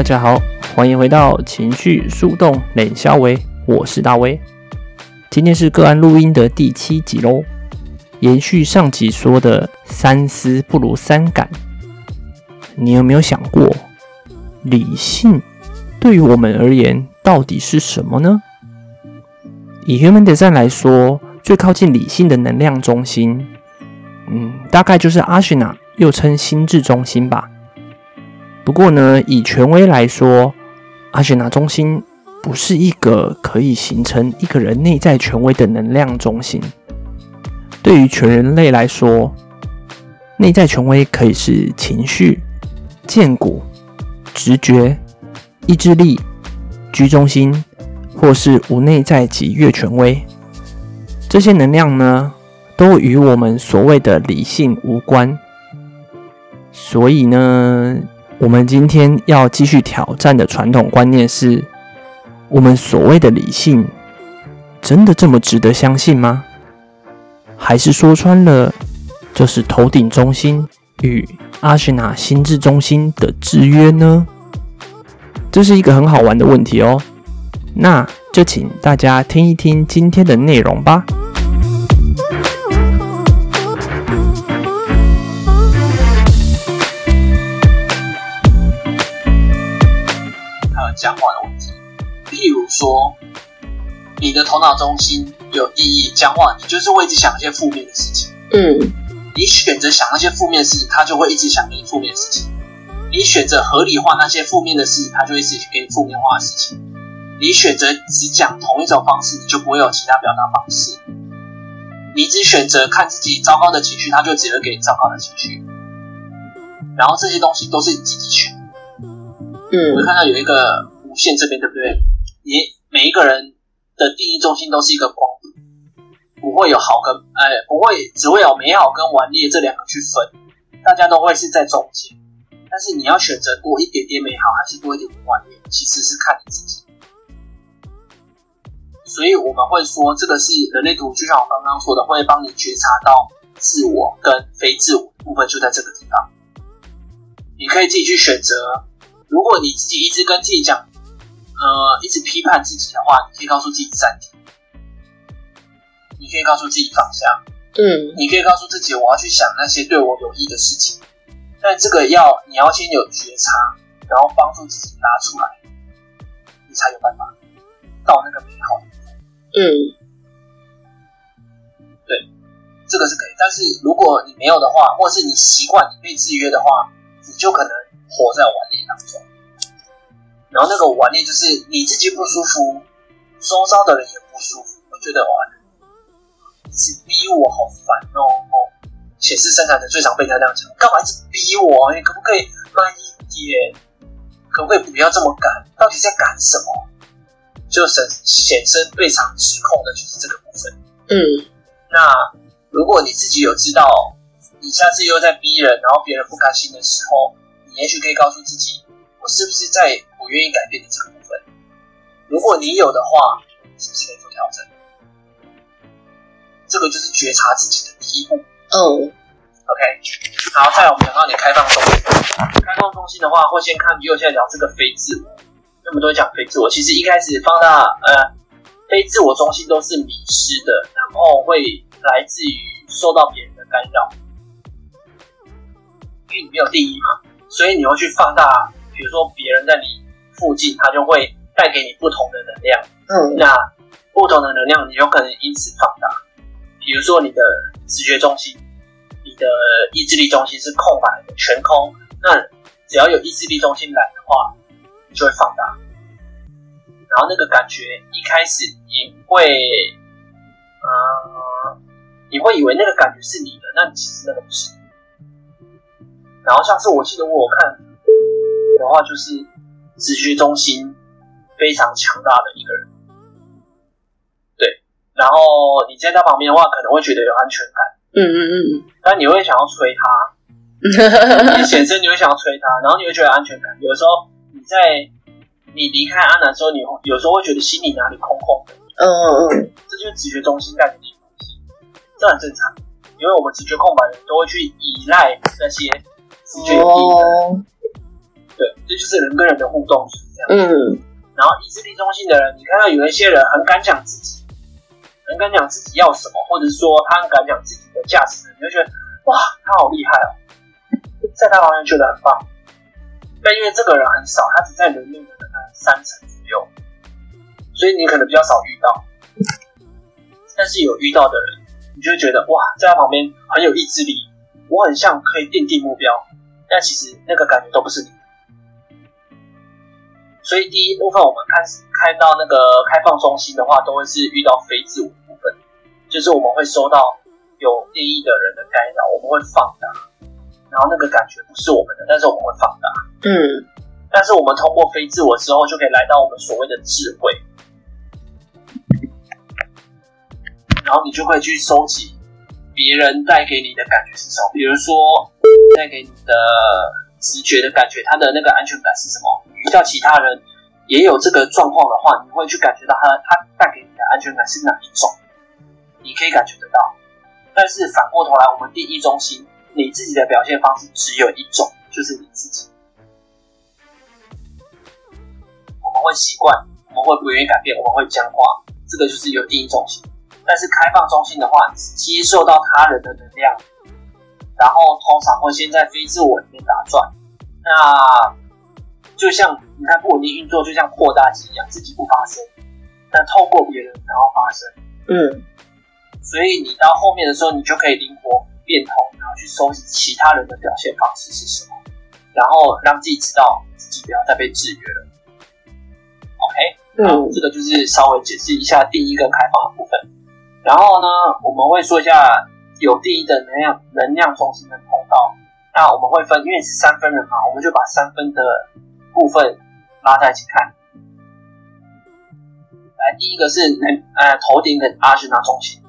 大家好，欢迎回到情绪树洞冷肖维，我是大威。今天是个案录音的第七集喽，延续上集说的三思不如三感。你有没有想过，理性对于我们而言到底是什么呢？以 Human Design 来说，最靠近理性的能量中心，嗯，大概就是阿什纳，又称心智中心吧。不过呢，以权威来说，阿雪纳中心不是一个可以形成一个人内在权威的能量中心。对于全人类来说，内在权威可以是情绪、荐骨、直觉、意志力、居中心，或是无内在及月权威。这些能量呢，都与我们所谓的理性无关。所以呢，我们今天要继续挑战的传统观念是：我们所谓的理性，真的这么值得相信吗？还是说穿了，就是头顶中心与阿什纳心智中心的制约呢？这是一个很好玩的问题哦。那就请大家听一听今天的内容吧。讲话的问题，譬如说，你的头脑中心有意义，讲话你就是会一直想一些负面的事情。嗯，你选择想那些负面的事情，他就会一直想给你负面的事情；你选择合理化那些负面的事情，他就会一直给你负面化的事情。你选择只讲同一种方式，你就不会有其他表达方式。你只选择看自己糟糕的情绪，他就只会给你糟糕的情绪。然后这些东西都是你自己选。嗯，我看到有一个无限这边，对不对？你每一个人的定义中心都是一个光谱，不会有好跟哎，不会只会有美好跟顽劣这两个去分，大家都会是在中间。但是你要选择多一点点美好，还是多一点点顽劣，其实是看你自己。所以我们会说，这个是人类图，就像我刚刚说的，会帮你觉察到自我跟非自我的部分，就在这个地方。你可以自己去选择。如果你自己一直跟自己讲，呃，一直批判自己的话，你可以告诉自己暂停，你可以告诉自己放下，嗯，你可以告诉自己我要去想那些对我有益的事情，但这个要你要先有觉察，然后帮助自己拿出来，你才有办法到那个美好的地方。嗯，对，这个是可以，但是如果你没有的话，或者是你习惯你被制约的话，你就可能。活在顽劣当中，然后那个玩念就是你自己不舒服，周遭的人也不舒服。我觉得哇，一直逼我好烦哦哦！显示生产者最常被他这样讲，干嘛一直逼我？你可不可以慢一点？可不可以不要这么赶？到底在赶什么？就显显生最常指控的就是这个部分。嗯，那如果你自己有知道，你下次又在逼人，然后别人不开心的时候。你也许可以告诉自己，我是不是在我愿意改变的这个部分？如果你有的话，是不是可以做调整？这个就是觉察自己的第一步。哦、oh.，OK。好，再来我们讲到你开放中心。开放中心的话，会先看右下角这个非自我。那么多讲非自我，其实一开始放大呃，非自我中心都是迷失的，然后会来自于受到别人的干扰，因为你没有定义嘛。所以你会去放大，比如说别人在你附近，它就会带给你不同的能量。嗯，那不同的能量，你有可能因此放大。比如说你的直觉中心，你的意志力中心是空白的、全空。那只要有意志力中心来的话，你就会放大。然后那个感觉一开始你会，呃，你会以为那个感觉是你的，那其实那个不是。然后像是我记得我有看的话，就是直觉中心非常强大的一个人，对。然后你在他旁边的话，可能会觉得有安全感，嗯嗯嗯。但你会想要催他，你显身你会想要催他，然后你会觉得安全感。有时候你在你离开阿南的时候，你有时候会觉得心里哪里空空的，嗯嗯嗯。这就是直觉中心带给你的东西，这很正常，因为我们直觉空白的人都会去依赖那些。直觉的人，对，这就是人跟人的互动是这样。嗯。然后意志力中心的人，你看到有一些人很敢讲自己，很敢讲自己要什么，或者是说他很敢讲自己的价值，你就觉得哇，他好厉害哦，在他旁边觉得很棒。但因为这个人很少，他只在人面的三成左右，所以你可能比较少遇到。但是有遇到的人，你就会觉得哇，在他旁边很有意志力，我很像可以奠定目标，但其实那个感觉都不是你。所以第一部分我们看看到那个开放中心的话，都会是遇到非自我部分，就是我们会收到有利益的人的干扰，我们会放大，然后那个感觉不是我们的，但是我们会放大。嗯，但是我们通过非自我之后，就可以来到我们所谓的智慧。然后你就会去收集别人带给你的感觉是什么，比如说带给你的直觉的感觉，他的那个安全感是什么？遇到其他人也有这个状况的话，你会去感觉到他他带给你的安全感是哪一种？你可以感觉得到。但是反过头来，我们第一中心，你自己的表现方式只有一种，就是你自己。我们会习惯，我们会不愿意改变，我们会僵化，这个就是有第一中心。但是开放中心的话，接受到他人的能量，然后通常会先在非自我里面打转。那就像你看不稳定运作，就像扩大机一样，自己不发声，但透过别人然后发声。嗯，所以你到后面的时候，你就可以灵活变通，然后去收集其他人的表现方式是什么，然后让自己知道自己不要再被制约了。OK，嗯，这个就是稍微解释一下第一个开放的部分。然后呢，我们会说一下有第一的能量能量中心的通道。那我们会分，因为是三分人嘛，我们就把三分的部分拉在一起看。来，第一个是能呃头顶的阿兹纳中心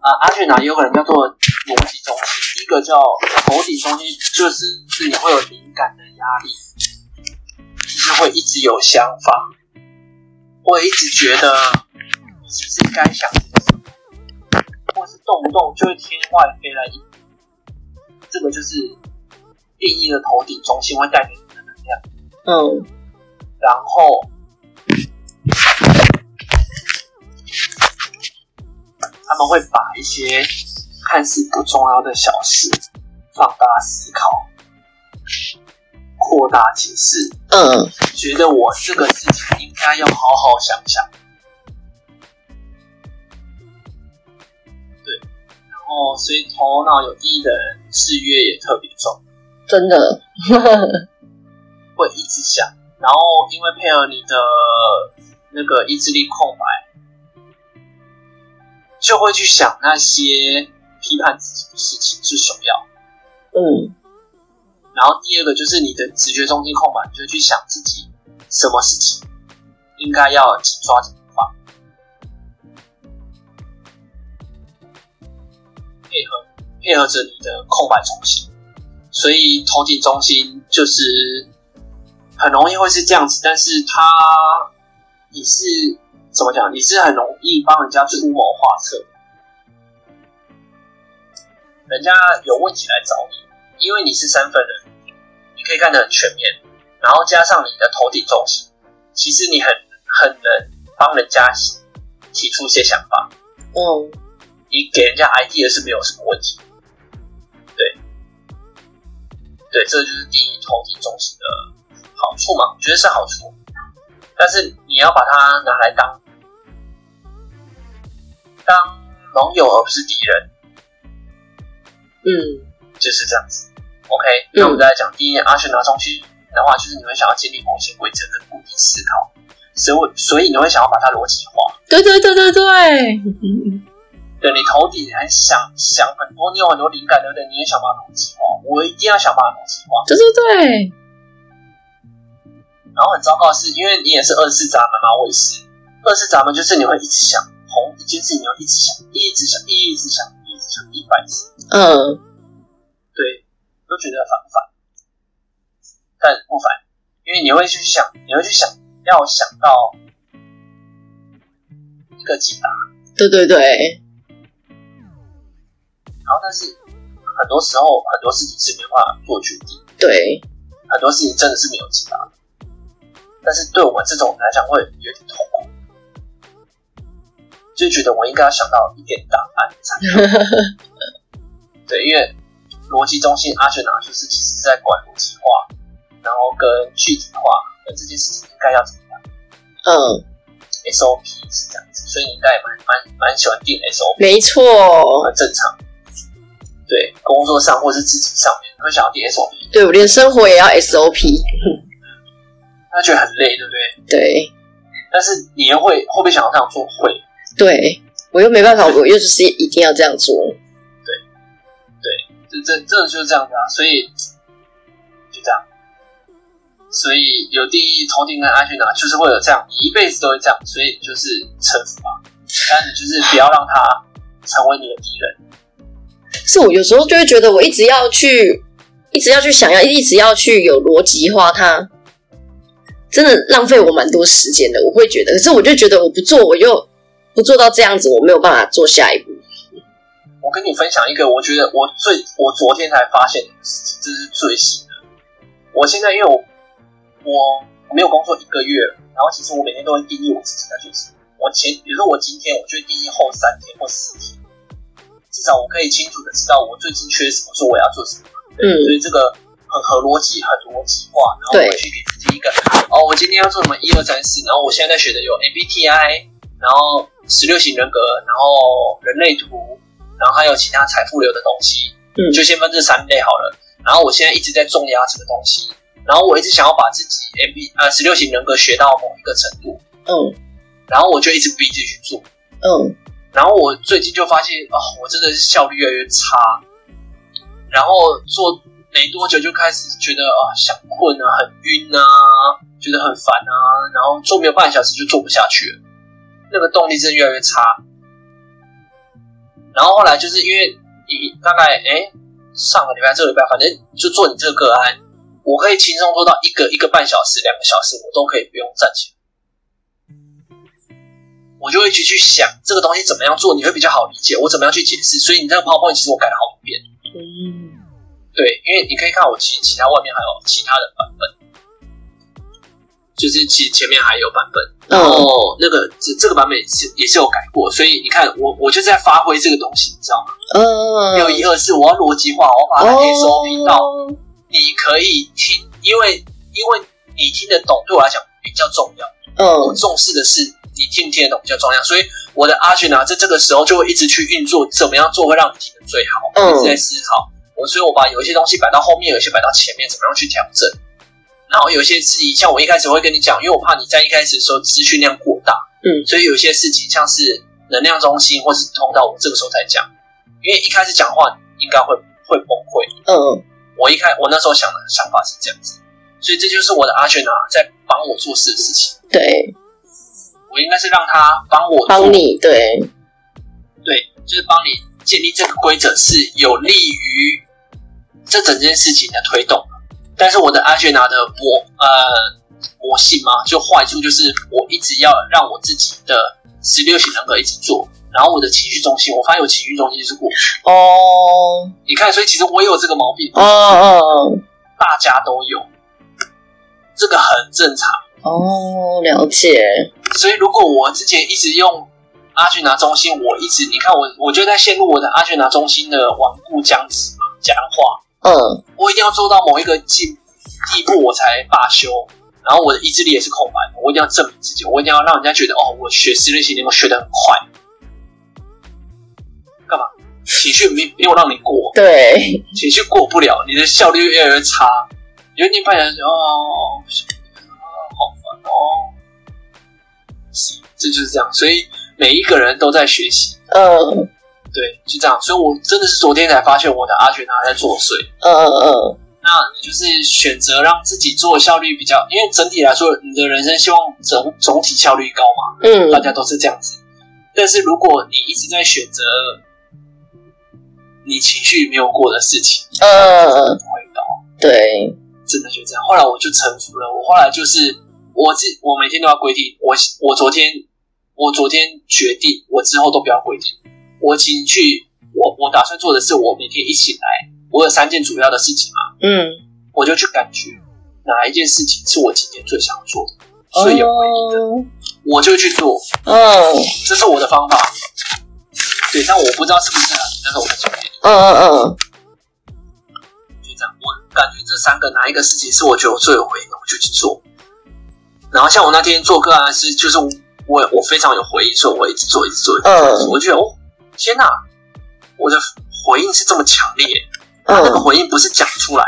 啊，阿兹纳有可能叫做逻辑中心。第一个叫头顶中心，就是是你会有灵感的压力，就是会一直有想法，会一直觉得你是不是该想什么。或是动不动就会天外飞来一，这个就是定义的头顶中心会带给你。嗯，然后他们会把一些看似不重要的小事放大思考，扩大解释。嗯，觉得我这个事情应该要好好想想。对，然后，所以头脑有意义的人，制约也特别重，真的会一直想，然后因为配合你的那个意志力空白，就会去想那些批判自己的事情是首要。嗯，然后第二个就是你的直觉中心空白，你就去想自己什么事情应该要紧抓紧。配合配合着你的空白中心，所以头顶中心就是很容易会是这样子。但是他你是怎么讲？你是很容易帮人家出谋划策，人家有问题来找你，因为你是三分人，你可以看得很全面，然后加上你的头顶重心，其实你很很能帮人家提出一些想法。嗯。你给人家 idea 是没有什么问题，对，对，这就是第一头顶重心的好处嘛，我觉得是好处，但是你要把它拿来当当盟友而不是敌人，嗯，就是这样子。OK，那我们再来讲第一点，阿轩拿中心的话，就是你会想要建立某些规则跟固定思考，所以所以你会想要把它逻辑化。对对对对对。对，你头顶还想想很多，你有很多灵感，对不对？你也想把它逻辑化，我一定要想把它逻辑化。对对对。然后很糟糕的是，因为你也是二次闸门嘛，我也是二次闸门，就是你会一直想同一件事情，你会一直想，一直想，一直想，一直想，一百次。嗯，对，都觉得烦不烦？但不烦，因为你会去想，你会去想要想到一个解答。对对对。然后，但是很多时候很多事情是没办法做决定。对，很很多事情真的是没有解答，但是对我们这种人来讲会有点痛苦，就觉得我应该要想到一点答案才对，因为逻辑中心阿全拿就是其实在管逻辑化，然后跟具体化，那这件事情应该要怎么样？嗯，SOP 是这样子，所以你应该也蛮蛮蛮喜欢定 SOP，没错，很正常。对，工作上或是自己上面会想要定 SOP，对，我连生活也要 SOP，他觉得很累，对不对？对。但是你又会会不会想要这样做？会。对，我又没办法，我又就是一定要这样做。对，对，这这这就是这样子啊，所以就这样。所以有定义头顶跟安全感，就是会有这样，你一辈子都会这样，所以就是臣服吧。但是就是不要让他成为你的敌人。是我有时候就会觉得，我一直要去，一直要去想要，一直要去有逻辑化它，真的浪费我蛮多时间的。我会觉得，可是我就觉得我不做，我又不做到这样子，我没有办法做下一步。我跟你分享一个，我觉得我最我昨天才发现的事情，这是最新的。我现在因为我。我没有工作一个月，然后其实我每天都会定义我自己在做什么。我前，比如说我今天，我就会定义后三天或四天，至少我可以清楚的知道我最近缺什么，说我要做什么。嗯，所以这个很合逻辑，很逻辑化，然后我去给自己一个哦，我今天要做什么一二三四，然后我现在在学的有 MBTI，然后十六型人格，然后人类图，然后还有其他财富流的东西。嗯，就先分这三类好了。然后我现在一直在重压这个东西。然后我一直想要把自己 M B 呃十六型人格学到某一个程度，嗯，然后我就一直逼自己去做，嗯，然后我最近就发现哦，我真的是效率越来越差，然后做没多久就开始觉得啊、想困啊，很晕啊，觉得很烦啊，然后做没有半小时就做不下去了，那个动力真的越来越差。然后后来就是因为你大概哎上个礼拜这个礼拜，反正就做你这个个案。我可以轻松做到一个一个半小时、两个小时，我都可以不用站起来。我就会去去想这个东西怎么样做，你会比较好理解。我怎么样去解释？所以你这个泡泡椅其实我改了好多遍。嗯，对，因为你可以看我其其他外面还有其他的版本，就是其实前面还有版本，然后那个这这个版本也是也是有改过。所以你看我我就是在发挥这个东西，你知道吗？嗯，六一二是，我要逻辑化，我把它 SOP 到。你可以听，因为因为你听得懂，对我来讲比较重要。嗯，我重视的是你听不听得懂比较重要，所以我的阿群啊，在这个时候就会一直去运作，怎么样做会让你听得最好，嗯、一直在思考。我所以，我把有一些东西摆到后面，有一些摆到前面，怎么样去调整？然后有些事情，像我一开始会跟你讲，因为我怕你在一开始的时候资讯量过大，嗯，所以有些事情像是能量中心或是通道，我这个时候才讲，因为一开始讲话应该会会崩溃，嗯。我一开，我那时候想的想法是这样子，所以这就是我的阿轩啊，在帮我做事的事情。对，我应该是让他帮我帮你，对，对，就是帮你建立这个规则，是有利于这整件事情的推动。但是我的阿轩拿的魔呃魔性嘛，就坏处就是我一直要让我自己的十六型人格一直做。然后我的情绪中心，我发现我情绪中心就是过去哦。你看，所以其实我也有这个毛病，嗯嗯，大家都有，这个很正常哦。了解。所以如果我之前一直用阿群拿中心，我一直你看我，我就在陷入我的阿群拿中心的顽固僵持僵化。嗯，我一定要做到某一个进地步，我才罢休。然后我的意志力也是空白的，我一定要证明自己，我一定要让人家觉得哦，我学十六型能够学得很快。干嘛？情绪没没有让你过，对，情绪过不了，你的效率越来越差。有点半小时哦，好烦哦，是，这就是这样。所以每一个人都在学习，嗯，对，就这样。所以我真的是昨天才发现我的阿全他在作祟，嗯嗯嗯。那你就是选择让自己做效率比较，因为整体来说，你的人生希望总总体效率高嘛，嗯，大家都是这样子。但是如果你一直在选择。你情绪没有过的事情，嗯，不会高，对，真的就这样。后来我就臣服了。我后来就是我自我每天都要规定，我我昨天我昨天决定，我之后都不要规定。我情绪，我我打算做的是，我每天一起来，我有三件主要的事情嘛，嗯，我就去感觉，哪一件事情是我今天最想做的，最有回忆的，哦我就去做。嗯这是我的方法。对，但我不知道是不是啊，但是我的经验。嗯嗯嗯，就这样，我感觉这三个哪一个事情是我觉得我最有回忆的，我就去做。然后像我那天做个案是，就是我我非常有回忆，所以我一直做，一直做，一直做。嗯我觉得哦，天哪，我的回应是这么强烈，嗯那个回应不是讲出来。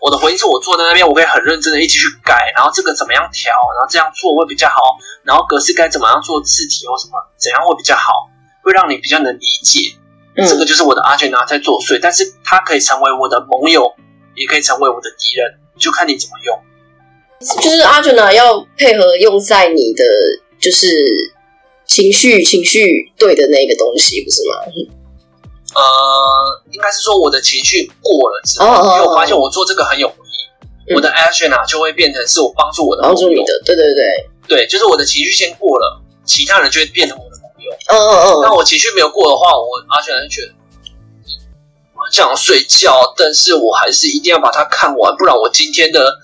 我的回应是我坐在那边，我可以很认真的一起去改，然后这个怎么样调，然后这样做会比较好，然后格式该怎么样做字体或什么怎样会比较好，会让你比较能理解。嗯这个就是我的阿卷拿在作祟，但是它可以成为我的盟友，也可以成为我的敌人，就看你怎么用。就是阿卷娜要配合用在你的就是情绪情绪对的那个东西，不是吗？呃，应该是说我的情绪过了之后，因为我发现我做这个很有回忆，嗯我的 action 啊就会变成是我帮助我的朋友帮助你的，对对对，对，就是我的情绪先过了，其他人就会变成我的朋友。嗯嗯嗯，那我情绪没有过的话，我阿卷就觉得我很想睡觉，但是我还是一定要把它看完，不然我今天的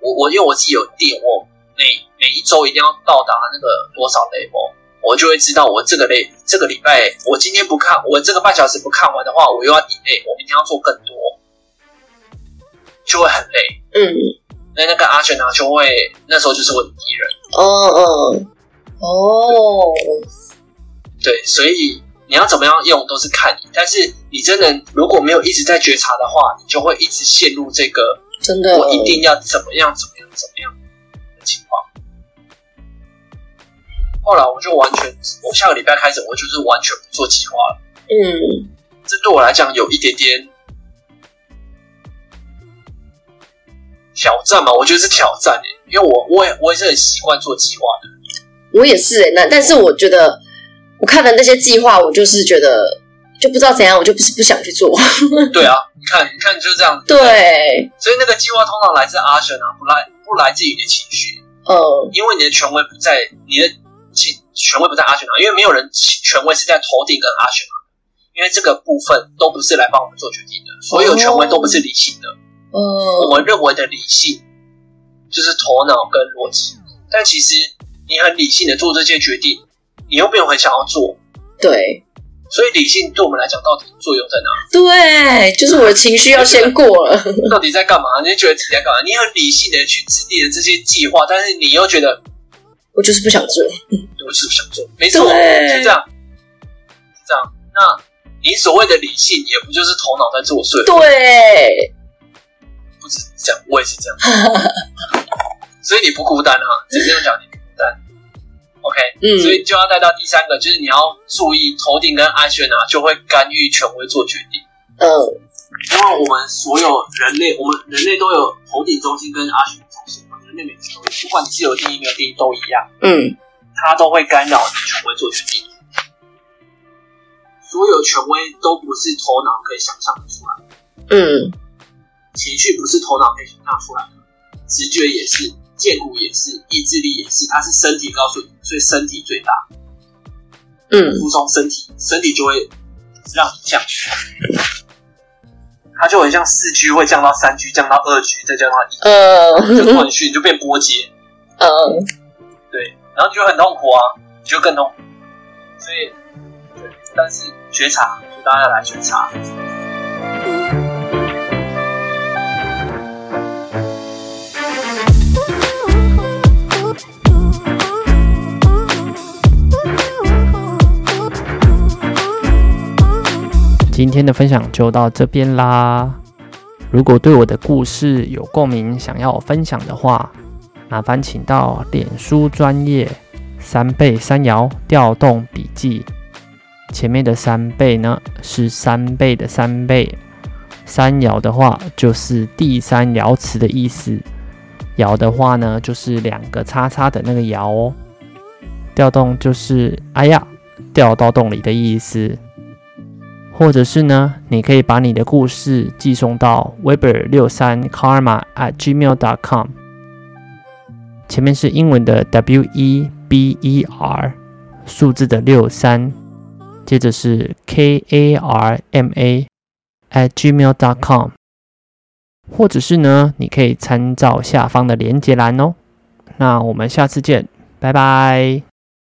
我我因为我自己有定，我每每一周一定要到达那个多少 level，我就会知道我这个类这个礼拜我今天不看，我这个半小时不看完的话，我又要 delay，我明天要做更多，就会很累。嗯那那个阿卷呢，就会那时候就是我的敌人。哦哦哦，对，所以你要怎么样用都是看你，但是你真的如果没有一直在觉察的话，你就会一直陷入这个真的，我一定要怎么样怎么样怎么样的情况。后来我就完全，我下个礼拜开始，我就是完全不做计划了。嗯这对我来讲有一点点挑战嘛，我觉得是挑战诶，因为我我也我也是很习惯做计划的。我也是哎、那但是我觉得我看了那些计划，我就是觉得就不知道怎样，我就不是不想去做。对啊，你看，你看就是这样子。对，所以那个计划通常来自阿神啊，不来不来自于你的情绪。嗯因为你的权威不在，你的权权威不在阿全啊，因为没有人权威是在头顶跟阿全啊，因为这个部分都不是来帮我们做决定的，所有权威都不是理性的。嗯我们认为的理性就是头脑跟逻辑，但其实你很理性的做这些决定，你又没有很想要做，对所以理性对我们来讲到底作用在哪？对，就是我的情绪要先过了。到底在干嘛？你就觉得自己在干嘛？你很理性的去制定了这些计划，但是你又觉得我就是不想做。我就是不想做，没错，对是这样，是这样。那你所谓的理性，也不就是头脑在作祟？对，不止这样，我也是这样。所以你不孤单啊，只这样讲你不孤单。OK，嗯所以就要带到第三个，就是你要注意头顶跟安全啊，就会干预权威做决定。嗯因为我们所有人类，我们人类都有头顶中心跟阿旋中心，不管你是有定义没有定义都一样。嗯。它都会干扰你权威做决定。所有权威都不是头脑可以想象的出来，嗯。情绪不是头脑可以想象出来的，直觉也是，荐骨也是，意志力也是，它是身体告诉你，所以身体最大，嗯。服从身体，身体就会让你降，它就很像四 G 会降到三 G，降到二 G，再降到一 G，就嗯断讯就变波节。嗯，对，然后你就很痛苦啊，你就更痛苦。所以，对，但是觉察，就大家来觉察。今天的分享就到这边啦。如果对我的故事有共鸣，想要我分享的话，麻烦请到脸书专业三倍三摇调动笔记。前面的三倍呢是三倍的三倍，三摇的话就是第三爻辞的意思。摇的话呢就是两个叉叉的那个摇哦。调动就是哎呀掉到洞里的意思。或者是呢，你可以把你的故事寄送到 weber 六三 karma at gmail dot com，前面是英文的 W E B E R，数字的六三，接着是 K A R M A at gmail dot com。或者是呢，你可以参照下方的连接栏哦。那我们下次见，拜拜。